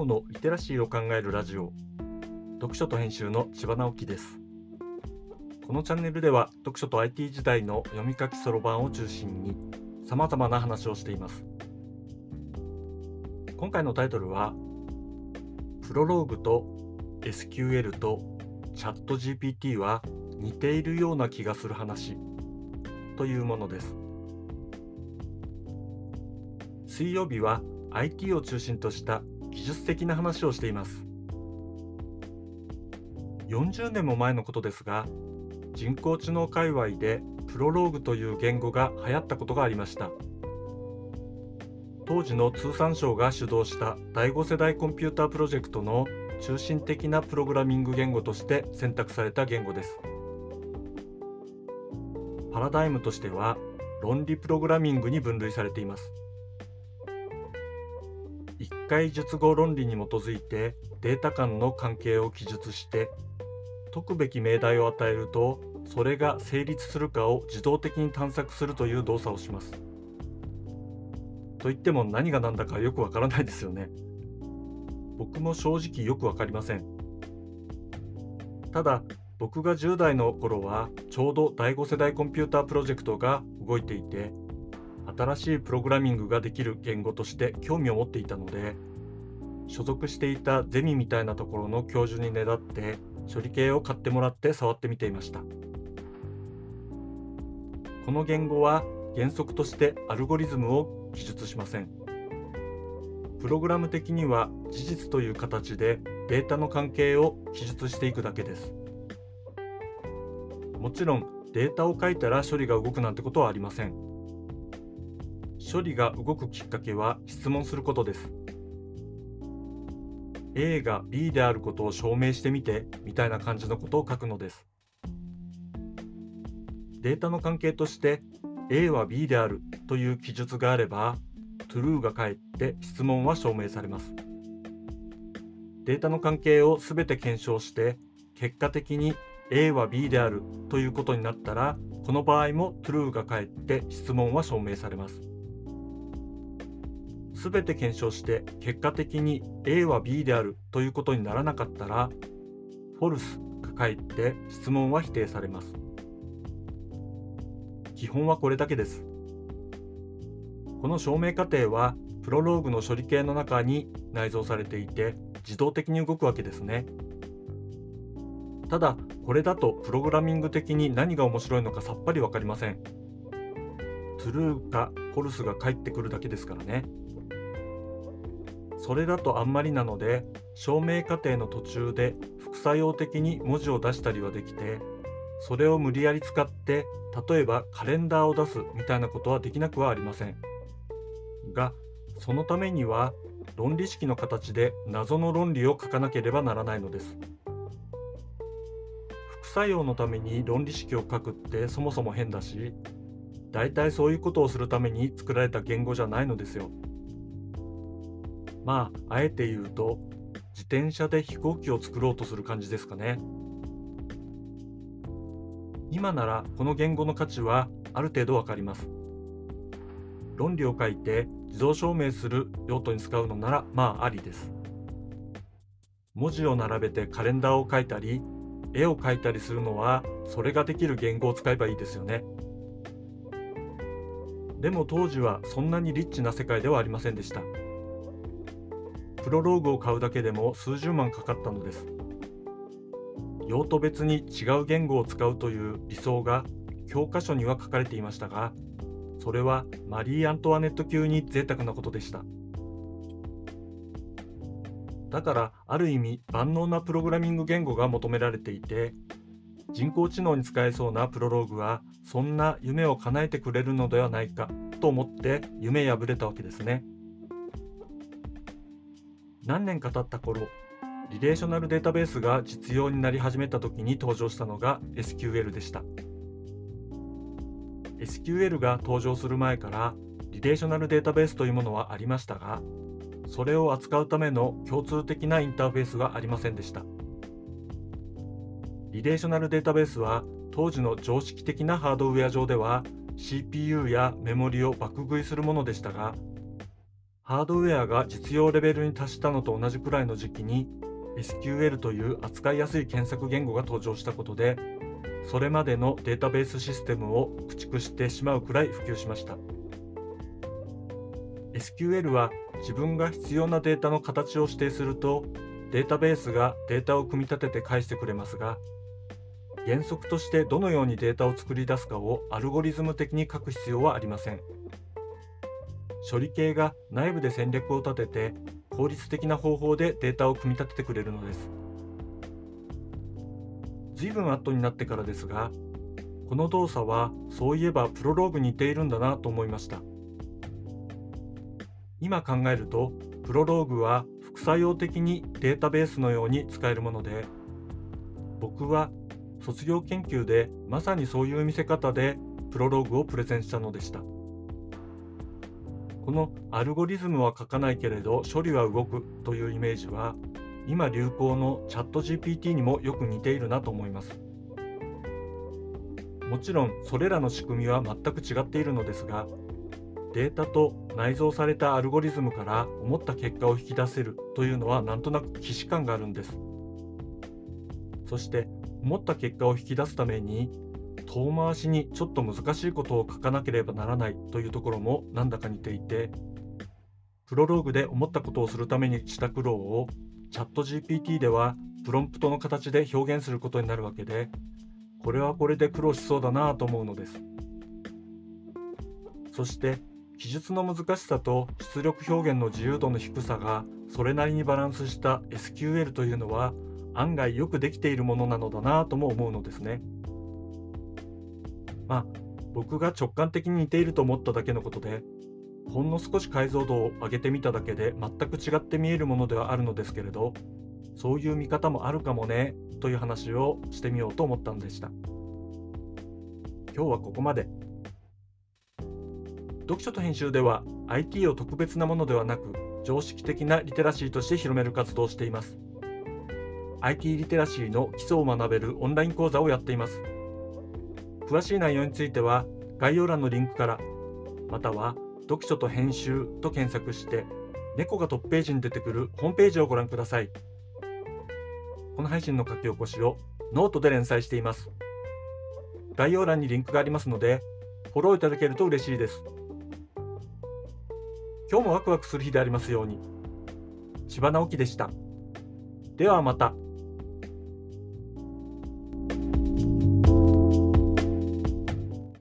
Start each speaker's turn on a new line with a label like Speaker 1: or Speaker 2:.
Speaker 1: おのリテラシーを考えるラジオ。読書と編集の千葉直樹です。このチャンネルでは読書と IT 時代の読み書きそろばんを中心に様々な話をしています。今回のタイトルはプロローグと SQL とチャット GPT は似ているような気がする話というものです。水曜日は IT を中心とした技術的な話をしています。40年も前のことですが人工知能界隈でプロローグという言語が流行ったことがありました。当時の通産省が主導した第5世代コンピュータープロジェクトの中心的なプログラミング言語として選択された言語です。パラダイムとしては論理プログラミングに分類されています。一回述語論理に基づいてデータ間の関係を記述して解くべき命題を与えるとそれが成立するかを自動的に探索するという動作をします。といっても何が何だかよくわからないですよね。僕も正直よくわかりません。ただ僕が10代の頃はちょうど第5世代コンピュータープロジェクトが動いていて新しいプログラミングができる言語として興味を持っていたので所属していたゼミみたいなところの教授にねだって処理系を買ってもらって触ってみていました。この言語は原則としてアルゴリズムを記述しません。プログラム的には事実という形でデータの関係を記述していくだけです。もちろんデータを書いたら処理が動くなんてことはありません。処理が動くきっかけは質問することです。A が B であることを証明してみてみたいな感じのことを書くのです。データの関係として A は B であるという記述があれば true が返って質問は証明されます。データの関係をすべて検証して結果的に A は B であるということになったらこの場合も true が返って質問は証明されます。全て検証して結果的に A は B であるということにならなかったら false が返って質問は否定されます。基本はこれだけです。この証明過程はプロローグの処理系の中に内蔵されていて自動的に動くわけですね。ただこれだとプログラミング的に何が面白いのかさっぱり分かりません。true か false が返ってくるだけですからね。それだとあんまりなので証明過程の途中で副作用的に文字を出したりはできてそれを無理やり使って例えばカレンダーを出すみたいなことはできなくはありませんがそのためには論理式の形で謎の論理を書かなければならないのです副作用のために論理式を書くってそもそも変だし大体そういうことをするために作られた言語じゃないのですよ。まあ、あえて言うと、自転車で飛行機を作ろうとする感じですかね。今ならこの言語の価値はある程度わかります。論理を書いて自動証明する用途に使うのならまあありです。文字を並べてカレンダーを書いたり、絵を描いたりするのはそれができる言語を使えばいいですよね。でも当時はそんなにリッチな世界ではありませんでした。プロローグを買うだけでも数十万かかったのです。用途別に違う言語を使うという理想が教科書には書かれていましたが、それはマリー・アントワネット級に贅沢なことでした。だからある意味万能なプログラミング言語が求められていて人工知能に使えそうなプロローグはそんな夢を叶えてくれるのではないかと思って夢破れたわけですね。何年か経った頃リレーショナルデータベースが実用になり始めた時に登場したのが SQL でした。SQL が登場する前からリレーショナルデータベースというものはありましたがそれを扱うための共通的なインターフェースはありませんでした。リレーショナルデータベースは当時の常識的なハードウェア上では CPU やメモリを爆食いするものでしたがハードウェアが実用レベルに達したのと同じくらいの時期に SQL という扱いやすい検索言語が登場したことでそれまでのデータベースシステムを駆逐してしまうくらい普及しました。SQL は自分が必要なデータの形を指定するとデータベースがデータを組み立てて返してくれますが原則としてどのようにデータを作り出すかをアルゴリズム的に書く必要はありません。処理系が内部で戦略を立てて効率的な方法でデータを組み立ててくれるのです。随分後になってからですがこの動作はそういえばプロローグに似ているんだなと思いました。今考えるとプロローグは副作用的にデータベースのように使えるもので僕は卒業研究でまさにそういう見せ方でプロローグをプレゼンしたのでした。このアルゴリズムは書かないけれど処理は動くというイメージは今流行のチャット GPT にもよく似ているなと思います。もちろんそれらの仕組みは全く違っているのですがデータと内蔵されたアルゴリズムから思った結果を引き出せるというのはなんとなく既視感があるんです。そして思った結果を引き出すために遠回しにちょっと難しいことを書かなければならないというところもなんだか似ていてプロローグで思ったことをするためにした苦労をチャット GPT ではプロンプトの形で表現することになるわけでこれはこれで苦労しそうだなと思うのですそして記述の難しさと出力表現の自由度の低さがそれなりにバランスした SQL というのは案外よくできているものなのだなとも思うのですね。まあ僕が直感的に似ていると思っただけのことでほんの少し解像度を上げてみただけで全く違って見えるものではあるのですけれどそういう見方もあるかもねという話をしてみようと思ったのでした。今日はここまで。読書と編集では IT を特別なものではなく常識的なリテラシーとして広める活動をしています IT リテラシーの基礎を学べるオンライン講座をやっています詳しい内容については概要欄のリンクからまたは読書と編集と検索して猫がトップページに出てくるホームページをご覧くださいこの配信の書き起こしをノートで連載しています概要欄にリンクがありますのでフォローいただけると嬉しいです。今日もワクワクする日でありますように。千葉直樹でした。ではまた。